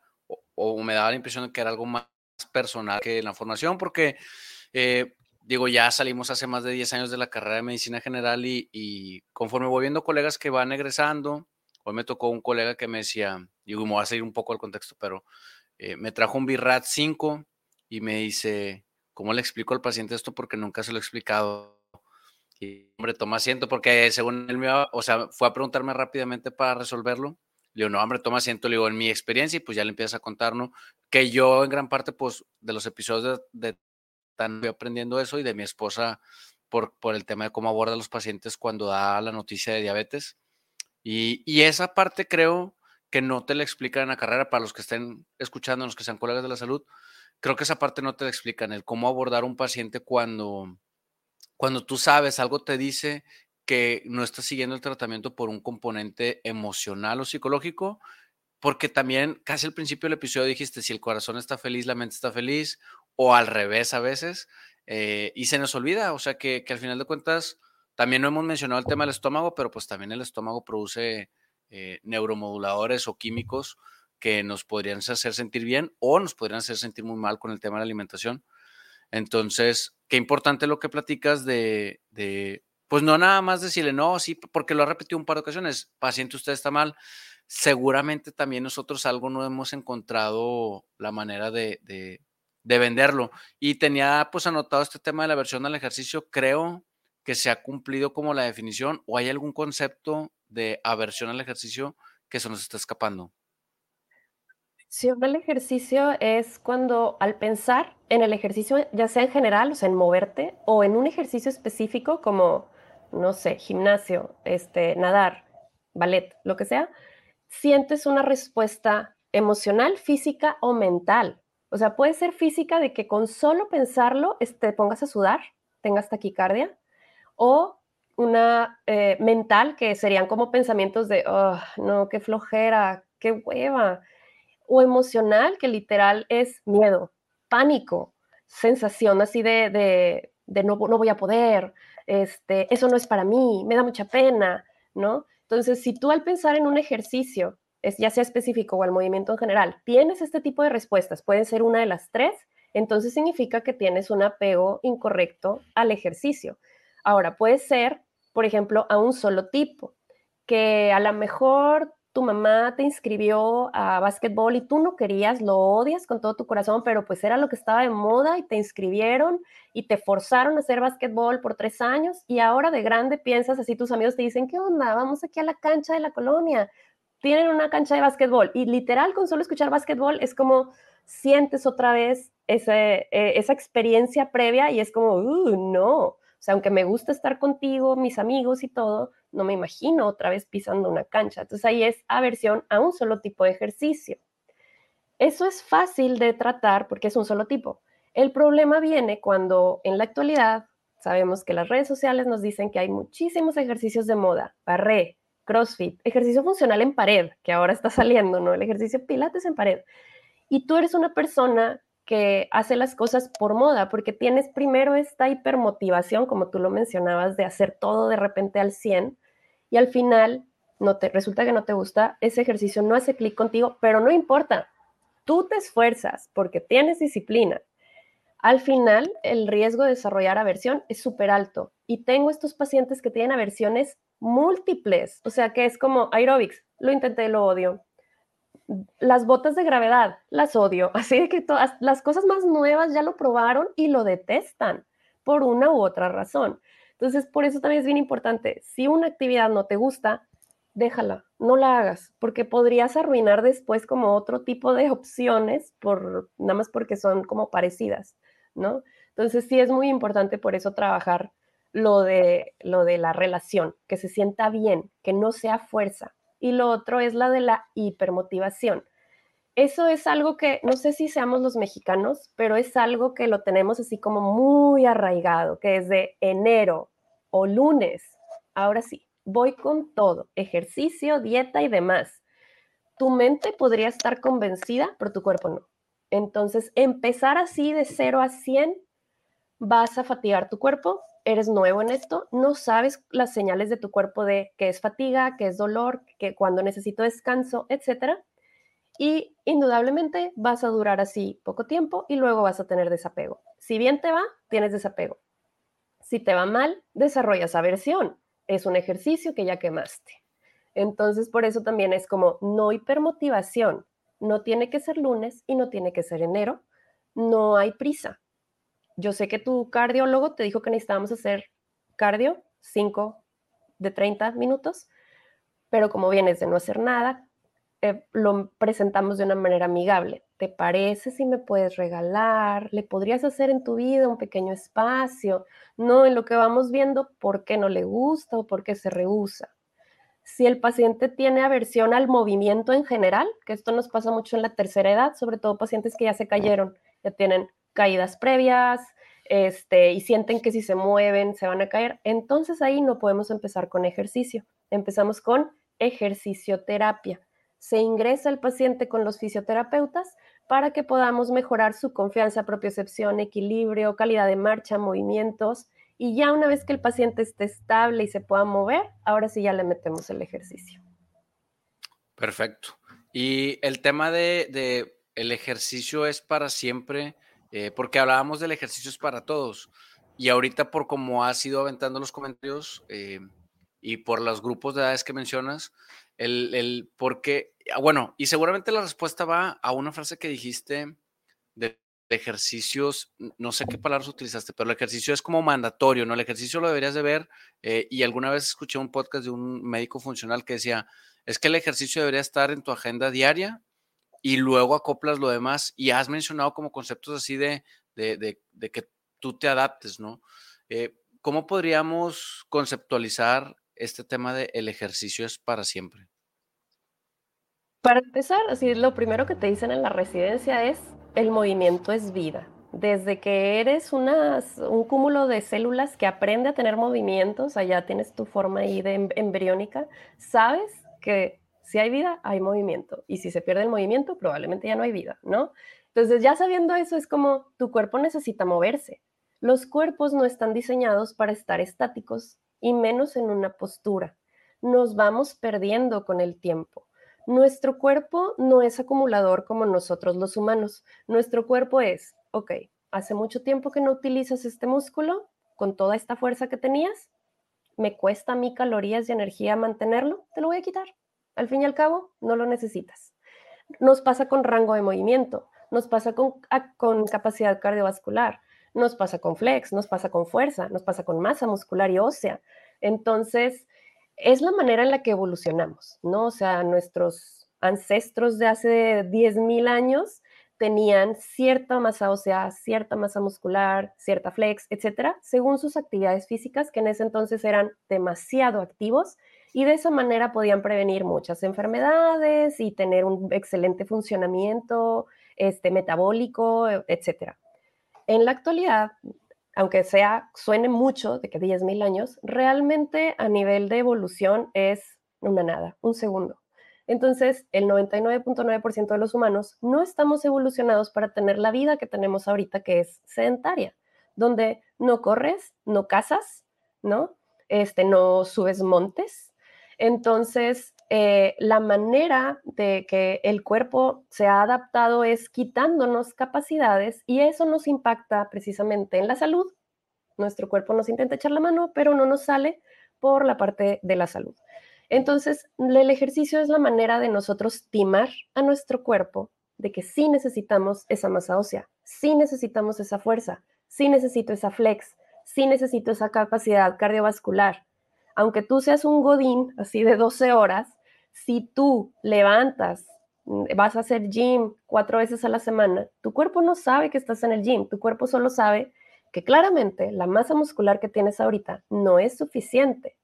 o, me daba la impresión de que era algo más personal que la formación, porque, eh, digo, ya salimos hace más de 10 años de la carrera de medicina general y, conforme voy viendo colegas que van egresando, hoy me tocó un colega que me decía, digo, me voy a seguir un poco el contexto, pero eh, me trajo un BIRAT 5 y me dice, ¿cómo le explico al paciente esto? Porque nunca se lo he explicado hombre, toma asiento, porque según él me o sea, fue a preguntarme rápidamente para resolverlo. Le digo, no, hombre, toma asiento, le digo, en mi experiencia, y pues ya le empiezas a contar, ¿no? Que yo en gran parte, pues, de los episodios de, tan aprendiendo eso y de mi esposa por, por el tema de cómo aborda a los pacientes cuando da la noticia de diabetes. Y, y esa parte creo que no te la explican en la carrera para los que estén escuchando, los que sean colegas de la salud. Creo que esa parte no te la explican, el cómo abordar un paciente cuando, cuando tú sabes, algo te dice que no estás siguiendo el tratamiento por un componente emocional o psicológico, porque también casi al principio del episodio dijiste, si el corazón está feliz, la mente está feliz, o al revés a veces, eh, y se nos olvida, o sea que, al final de cuentas, también no hemos mencionado el tema del estómago, pero pues también el estómago produce eh, neuromoduladores o químicos que nos podrían hacer sentir bien o nos podrían hacer sentir muy mal con el tema de la alimentación. Entonces, qué importante lo que platicas de, de pues no nada más decirle, no, sí, porque lo ha repetido un par de ocasiones, paciente, usted está mal. Seguramente también nosotros algo no hemos encontrado la manera de, de, de venderlo. Y tenía pues anotado este tema de la versión al ejercicio, creo que se ha cumplido como la definición o hay algún concepto de aversión al ejercicio que se nos está escapando. Sí, el ejercicio es cuando al pensar en el ejercicio, ya sea en general, o sea, en moverte, o en un ejercicio específico como, no sé, gimnasio, este, nadar, ballet, lo que sea, sientes una respuesta emocional, física o mental. O sea, puede ser física de que con solo pensarlo te pongas a sudar, tengas taquicardia, o una eh, mental que serían como pensamientos de, oh, no, qué flojera, qué hueva, o emocional que literal es miedo, pánico, sensación así de, de, no, no, voy a poder, este, eso no es para mí, me da mucha pena, ¿no? Entonces, si tú al pensar en un ejercicio, es, ya sea específico o al movimiento en general, tienes este tipo de respuestas, puede ser una de las tres, entonces significa que tienes un apego incorrecto al ejercicio. Ahora, puede ser, por ejemplo, a un solo tipo, que a lo mejor tu mamá te inscribió a básquetbol y tú no querías, lo odias con todo tu corazón, pero pues era lo que estaba de moda y te inscribieron y te forzaron a hacer básquetbol por tres años y ahora de grande piensas así, tus amigos te dicen, ¿qué onda? Vamos aquí a la cancha de la colonia. Tienen una cancha de básquetbol y literal con solo escuchar básquetbol es como sientes otra vez ese, eh, esa experiencia previa y es como, uh, no, sea, aunque me gusta estar contigo, mis amigos y todo, no me imagino otra vez pisando una cancha. Entonces ahí es aversión a un solo tipo de ejercicio. Eso es fácil de tratar porque es un solo tipo. El problema viene cuando en la actualidad sabemos que las redes sociales nos dicen que hay muchísimos ejercicios de moda, barré, crossfit, ejercicio funcional en pared, que ahora está saliendo, ¿no? El ejercicio pilates en pared. Y tú eres una persona que hace las cosas por moda, porque tienes primero esta hipermotivación, como tú lo mencionabas, de hacer todo de repente al 100 y al final no te resulta que no te gusta, ese ejercicio no hace clic contigo, pero no importa. Tú te esfuerzas porque tienes disciplina. Al final, el riesgo de desarrollar aversión es súper alto. Y tengo estos pacientes que tienen aversiones múltiples, o sea, que es como aerobics, lo intenté, lo odio, las botas de gravedad, las odio. Así que todas las cosas más nuevas ya lo probaron y lo detestan por una u otra razón. Entonces, por eso también es bien importante, si una actividad no te gusta, déjala, no la hagas, porque podrías arruinar después como otro tipo de opciones, por, nada más porque son como parecidas, ¿no? Entonces, sí es muy importante por eso trabajar lo de, lo de la relación, que se sienta bien, que no sea fuerza, y lo otro es la de la hipermotivación. Eso es algo que no sé si seamos los mexicanos, pero es algo que lo tenemos así como muy arraigado, que es de enero o lunes. Ahora sí, voy con todo, ejercicio, dieta y demás. Tu mente podría estar convencida, pero tu cuerpo no. Entonces, empezar así de 0 a 100, vas a fatigar tu cuerpo, eres nuevo en esto, no sabes las señales de tu cuerpo de qué es fatiga, qué es dolor, que cuando necesito descanso, etcétera. Y indudablemente vas a durar así poco tiempo y luego vas a tener desapego. Si bien te va, tienes desapego. Si te va mal, desarrollas aversión. Es un ejercicio que ya quemaste. Entonces, por eso también es como no hipermotivación. No tiene que ser lunes y no tiene que ser enero. No hay prisa yo sé que tu cardiólogo te dijo que necesitábamos hacer cardio, 5 de 30 minutos, pero como vienes de no hacer nada, eh, lo presentamos de una manera amigable. ¿Te parece si me puedes regalar? ¿Le podrías hacer en tu vida un pequeño espacio? No en lo que vamos viendo por qué no le gusta o por qué se rehúsa. Si el paciente tiene aversión al movimiento en general, que esto nos pasa mucho en la tercera edad, sobre todo pacientes que ya se cayeron, ya tienen caídas previas, este, y sienten que si se mueven se van a caer, entonces ahí no podemos empezar con ejercicio. Empezamos con ejercicio terapia. Se ingresa el paciente con los fisioterapeutas para que podamos mejorar su confianza, propiocepción, equilibrio, calidad de marcha, movimientos. Y ya una vez que el paciente esté estable y se pueda mover, ahora sí ya le metemos el ejercicio. Perfecto. Y el tema de, el ejercicio es para siempre, eh, porque hablábamos del ejercicio es para todos. Y ahorita por cómo has ido aventando los comentarios eh, y por los grupos de edades que mencionas, el, el por qué Ah, bueno, y seguramente la respuesta va a una frase que dijiste de, ejercicios, no sé qué palabras utilizaste, pero el ejercicio es como mandatorio, ¿no? El ejercicio lo deberías de ver eh, y alguna vez escuché un podcast de un médico funcional que decía, es que el ejercicio debería estar en tu agenda diaria y luego acoplas lo demás y has mencionado como conceptos así de, de, que tú te adaptes, ¿no? Eh, ¿Cómo podríamos conceptualizar este tema de el ejercicio es para siempre? Para empezar, así lo primero que te dicen en la residencia es el movimiento es vida. Desde que eres un cúmulo de células que aprende a tener movimientos, allá tienes tu forma ahí de em, embriónica, sabes que si hay vida, hay movimiento. Y si se pierde el movimiento, probablemente ya no hay vida, ¿no? Entonces, ya sabiendo eso, es como tu cuerpo necesita moverse. Los cuerpos no están diseñados para estar estáticos y menos en una postura. Nos vamos perdiendo con el tiempo. Nuestro cuerpo no es acumulador como nosotros los humanos. Nuestro cuerpo es, ok, hace mucho tiempo que no utilizas este músculo con toda esta fuerza que tenías, me cuesta a mí calorías y energía mantenerlo, te lo voy a quitar. Al fin y al cabo, no lo necesitas. Nos pasa con rango de movimiento, nos pasa con, con capacidad cardiovascular, nos pasa con flex, nos pasa con fuerza, nos pasa con masa muscular y ósea. Entonces, es la manera en la que evolucionamos, ¿no? O sea, nuestros ancestros de hace 10.000 años tenían cierta masa ósea, cierta masa muscular, cierta flex, etcétera, según sus actividades físicas, que en ese entonces eran demasiado activos y de esa manera podían prevenir muchas enfermedades y tener un excelente funcionamiento este, metabólico, etcétera. En la actualidad, aunque sea, suene mucho de que 10.000 años, realmente a nivel de evolución es una nada, un segundo. Entonces, el 99.9% de los humanos no estamos evolucionados para tener la vida que tenemos ahorita, que es sedentaria, donde no corres, no cazas, ¿no? Este, no subes montes. Entonces, eh, la manera de que el cuerpo se ha adaptado es quitándonos capacidades y eso nos impacta precisamente en la salud. Nuestro cuerpo nos intenta echar la mano, pero no nos sale por la parte de la salud. Entonces, el ejercicio es la manera de nosotros timar a nuestro cuerpo de que sí necesitamos esa masa ósea, sí necesitamos esa fuerza, sí necesito esa flex, sí necesito esa capacidad cardiovascular. Aunque tú seas un godín así de 12 horas, si tú levantas, mm, vas a hacer gym cuatro veces a la semana, tu cuerpo no sabe que estás en el gym, tu cuerpo solo sabe que claramente la masa muscular que tienes ahorita no es suficiente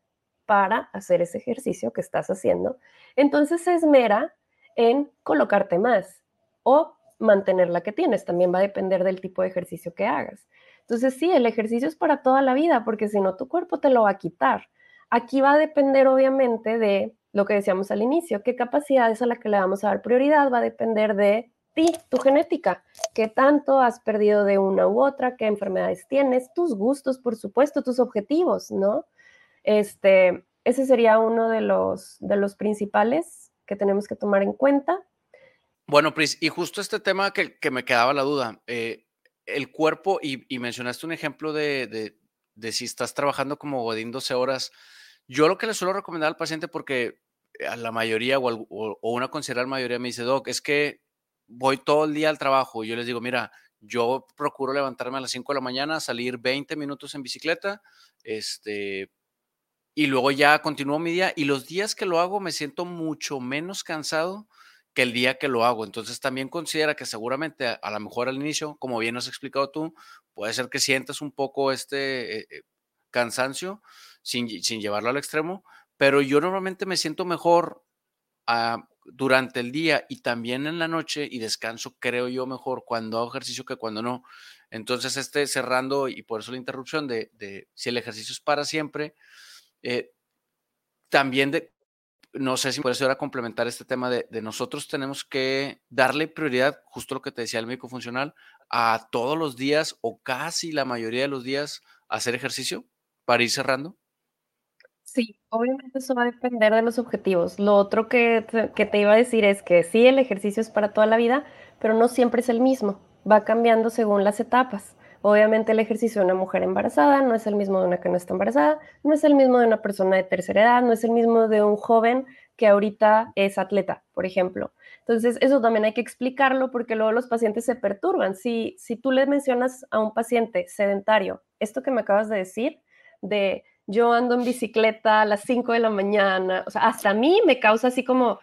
para hacer ese ejercicio que estás haciendo. Entonces se esmera en colocarte más o mantener la que tienes. También va a depender del tipo de ejercicio que hagas. Entonces sí, el ejercicio es para toda la vida porque si no tu cuerpo te lo va a quitar. Aquí va a depender obviamente de lo que decíamos al inicio, qué capacidades a la que le vamos a dar prioridad va a depender de ti, tu genética, qué tanto has perdido de una u otra, qué enfermedades tienes, tus gustos, por supuesto, tus objetivos, ¿no? Este, ese sería uno de los, de los principales que tenemos que tomar en cuenta. Bueno, Pris, y justo este tema que, que me quedaba la duda, eh, el cuerpo, y, mencionaste un ejemplo de, de, de, si estás trabajando como Godín 12 horas, yo lo que le suelo recomendar al paciente, porque a la mayoría o, una considerable mayoría me dice, Doc, es que voy todo el día al trabajo. Y yo les digo, mira, yo procuro levantarme a las 5 de la mañana, salir 20 minutos en bicicleta, este, y luego ya continúo mi día. Y los días que lo hago me siento mucho menos cansado que el día que lo hago. Entonces también considera que seguramente a, lo mejor al inicio, como bien has explicado tú, puede ser que sientas un poco este eh, eh, cansancio, sin, llevarlo al extremo, pero yo normalmente me siento mejor ah, durante el día y también en la noche y descanso, creo yo, mejor cuando hago ejercicio que cuando no. Entonces, este cerrando y por eso la interrupción de, si el ejercicio es para siempre, eh, también de, no sé si puede ahora complementar este tema de, nosotros tenemos que darle prioridad, justo lo que te decía el médico funcional, a todos los días o casi la mayoría de los días hacer ejercicio para ir cerrando. Sí, obviamente eso va a depender de los objetivos. Lo otro que que te iba a decir es que sí, el ejercicio es para toda la vida, pero no siempre es el mismo. Va cambiando según las etapas. Obviamente el ejercicio de una mujer embarazada no es el mismo de una que no está embarazada, no es el mismo de una persona de tercera edad, no es el mismo de un joven que ahorita es atleta, por ejemplo. Entonces, eso también hay que explicarlo porque luego los pacientes se perturban. Si, si tú le mencionas a un paciente sedentario, esto que me acabas de decir, de yo ando en bicicleta a las 5 de la mañana, o sea, hasta a mí me causa así como,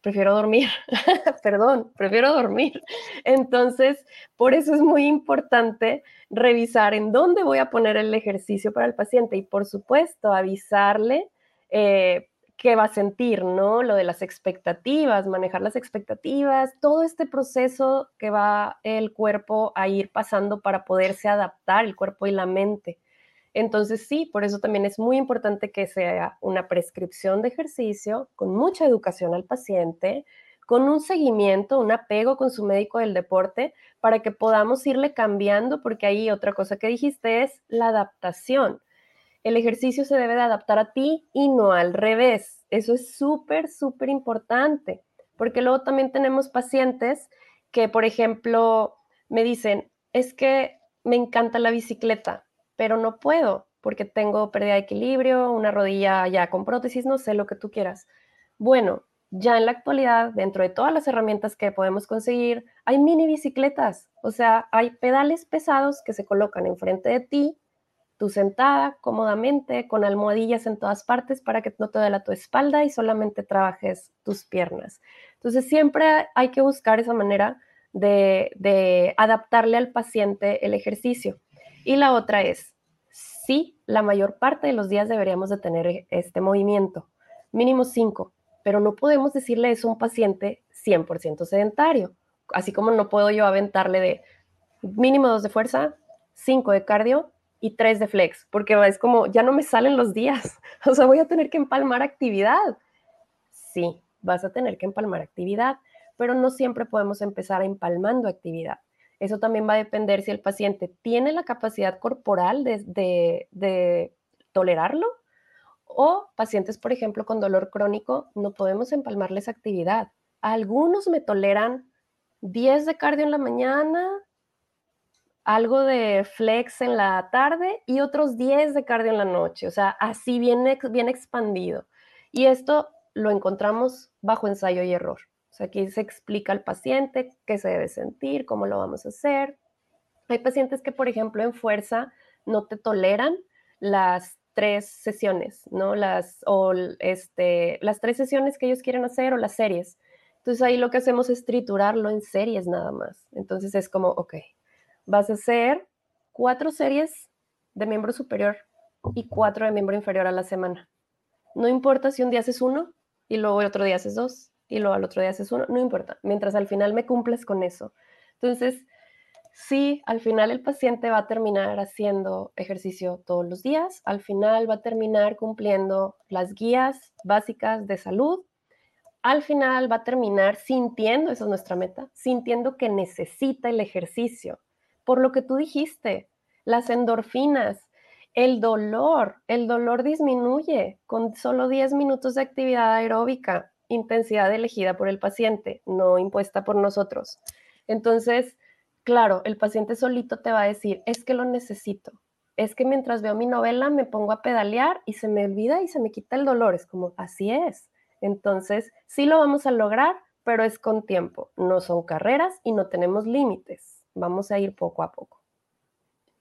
prefiero dormir, perdón, prefiero dormir. Entonces, por eso es muy importante revisar en dónde voy a poner el ejercicio para el paciente y, por supuesto, avisarle eh, qué va a sentir, ¿no? Lo de las expectativas, manejar las expectativas, todo este proceso que va el cuerpo a ir pasando para poderse adaptar, el cuerpo y la mente. Entonces sí, por eso también es muy importante que sea una prescripción de ejercicio con mucha educación al paciente, con un seguimiento, un apego con su médico del deporte para que podamos irle cambiando, porque ahí otra cosa que dijiste es la adaptación. El ejercicio se debe de adaptar a ti y no al revés. Eso es súper, súper importante, porque luego también tenemos pacientes que, por ejemplo, me dicen, es que me encanta la bicicleta, pero no puedo porque tengo pérdida de equilibrio, una rodilla ya con prótesis, no sé lo que tú quieras. Bueno, ya en la actualidad, dentro de todas las herramientas que podemos conseguir, hay mini bicicletas, o sea, hay pedales pesados que se colocan enfrente de ti, tú sentada cómodamente, con almohadillas en todas partes para que no te duela tu espalda y solamente trabajes tus piernas. Entonces, siempre hay que buscar esa manera de, de adaptarle al paciente el ejercicio. Y la otra es, sí, la mayor parte de los días deberíamos de tener e, este movimiento, mínimo cinco, pero no podemos decirle eso a un paciente 100% sedentario, así como no puedo yo aventarle de mínimo dos de fuerza, cinco de cardio y tres de flex, porque es como, ya no me salen los días, o sea, voy a tener que empalmar actividad. Sí, vas a tener que empalmar actividad, pero no siempre podemos empezar empalmando actividad. Eso también va a depender si el paciente tiene la capacidad corporal de, tolerarlo o pacientes, por ejemplo, con dolor crónico, no podemos empalmarles actividad. Algunos me toleran 10 de cardio en la mañana, algo de flex en la tarde y otros 10 de cardio en la noche. O sea, así bien, bien expandido. Y esto lo encontramos bajo ensayo y error. O sea, aquí se explica al paciente qué se debe sentir, cómo lo vamos a hacer. Hay pacientes que, por ejemplo, en fuerza no te toleran las tres sesiones, ¿no? Las, o este, las tres sesiones que ellos quieren hacer o las series. Entonces ahí lo que hacemos es triturarlo en series nada más. Entonces es como, ok, vas a hacer cuatro series de miembro superior y cuatro de miembro inferior a la semana. No importa si un día haces uno y luego el otro día haces dos y luego al otro día haces uno, no importa, mientras al final me cumples con eso. Entonces, sí, al final el paciente va a terminar haciendo ejercicio todos los días, al final va a terminar cumpliendo las guías básicas de salud, al final va a terminar sintiendo, esa es nuestra meta, sintiendo que necesita el ejercicio, por lo que tú dijiste, las endorfinas, el dolor, el dolor disminuye con solo 10 minutos de actividad aeróbica intensidad elegida por el paciente, no impuesta por nosotros. Entonces, claro, el paciente solito te va a decir, es que lo necesito. Es que mientras veo mi novela me pongo a pedalear y se me olvida y se me quita el dolor. Es como, así es. Entonces, sí lo vamos a lograr, pero es con tiempo. No son carreras y no tenemos límites. Vamos a ir poco a poco.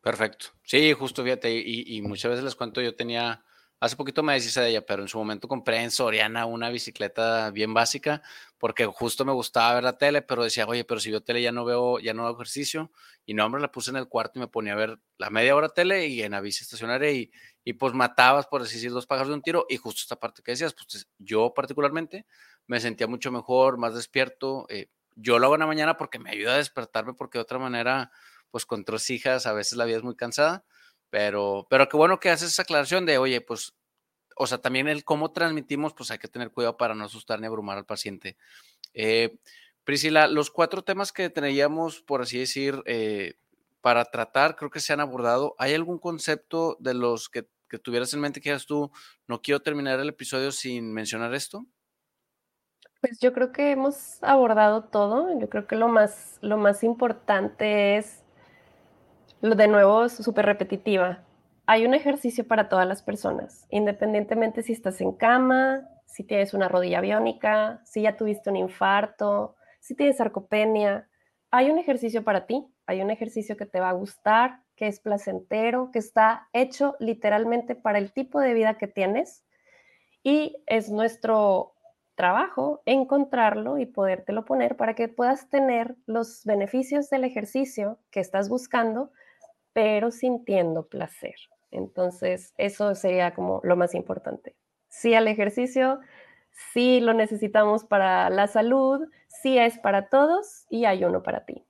Perfecto. Sí, justo fíjate, y, y muchas veces les cuento, yo tenía Hace poquito me deshice de ella, pero en su momento compré en Soriana una bicicleta bien básica porque justo me gustaba ver la tele, pero decía, oye, pero si veo tele ya no veo, ya no hago ejercicio. Y no, hombre, la puse en el cuarto y me ponía a ver la media hora tele y en la bici estacionaria y, y pues matabas, por así decir, dos pájaros de un tiro. Y justo esta parte que decías, pues yo particularmente me sentía mucho mejor, más despierto. Eh, yo lo hago en la mañana porque me ayuda a despertarme porque de otra manera, pues con tres hijas a veces la vida es muy cansada pero, pero qué bueno que haces esa aclaración de, oye, pues, o sea, también el cómo transmitimos, pues hay que tener cuidado para no asustar ni abrumar al paciente. Eh, Priscila, los cuatro temas que teníamos, por así decir, eh, para tratar, creo que se han abordado. ¿Hay algún concepto de los que, que tuvieras en mente que digas tú, no quiero terminar el episodio sin mencionar esto? Pues yo creo que hemos abordado todo. Yo creo que lo más, lo más importante es de nuevo, súper repetitiva. Hay un ejercicio para todas las personas, independientemente si estás en cama, si tienes una rodilla biónica, si ya tuviste un infarto, si tienes sarcopenia. Hay un ejercicio para ti, hay un ejercicio que te va a gustar, que es placentero, que está hecho literalmente para el tipo de vida que tienes y es nuestro trabajo encontrarlo y podértelo poner para que puedas tener los beneficios del ejercicio que estás buscando pero sintiendo placer. Entonces, eso sería como lo más importante. Sí al ejercicio, sí lo necesitamos para la salud, sí es para todos y hay uno para ti.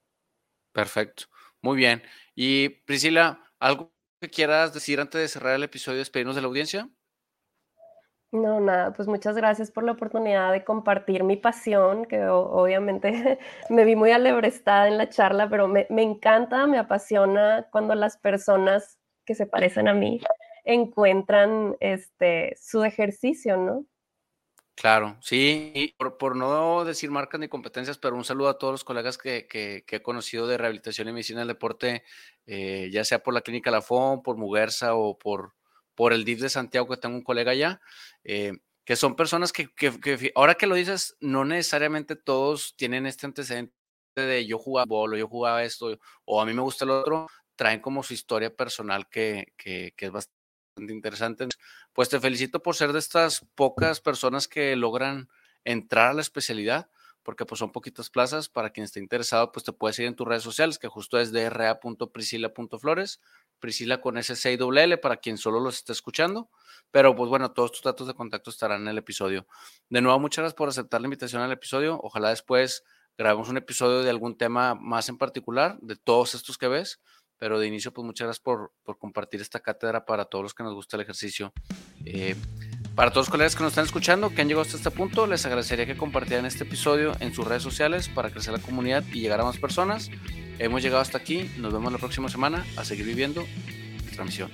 Perfecto, muy bien. Y Priscila, ¿algo que quieras decir antes de cerrar el episodio, despedirnos de la audiencia? No, nada, pues muchas gracias por la oportunidad de compartir mi pasión, que obviamente me vi muy alebrestada en la charla, pero me, encanta, me apasiona cuando las personas que se parecen a mí encuentran este, su ejercicio, ¿no? Claro, sí, y por, no decir marcas ni competencias, pero un saludo a todos los colegas que, he conocido de rehabilitación y medicina del deporte, eh, ya sea por la Clínica Lafón, por Muguerza o por por el DIF de Santiago, que tengo un colega allá, eh, que son personas que, ahora que lo dices, no necesariamente todos tienen este antecedente de yo jugaba bolo, yo jugaba esto, o a mí me gusta el otro, traen como su historia personal que, que, es bastante interesante. Pues te felicito por ser de estas pocas personas que logran entrar a la especialidad, porque pues son poquitas plazas. Para quien esté interesado, pues te puedes ir en tus redes sociales, que justo es dra.priscila.flores. Priscila con ese 6 L para quien solo los esté escuchando. Pero pues bueno, todos tus datos de contacto estarán en el episodio. De nuevo, muchas gracias por aceptar la invitación al episodio. Ojalá después grabemos un episodio de algún tema más en particular, de todos estos que ves. Pero de inicio, pues muchas gracias por, compartir esta cátedra para todos los que nos gusta el ejercicio. Eh, para todos los colegas que nos están escuchando, que han llegado hasta este punto, les agradecería que compartieran este episodio en sus redes sociales para crecer la comunidad y llegar a más personas. Hemos llegado hasta aquí, nos vemos la próxima semana a seguir viviendo nuestra misión.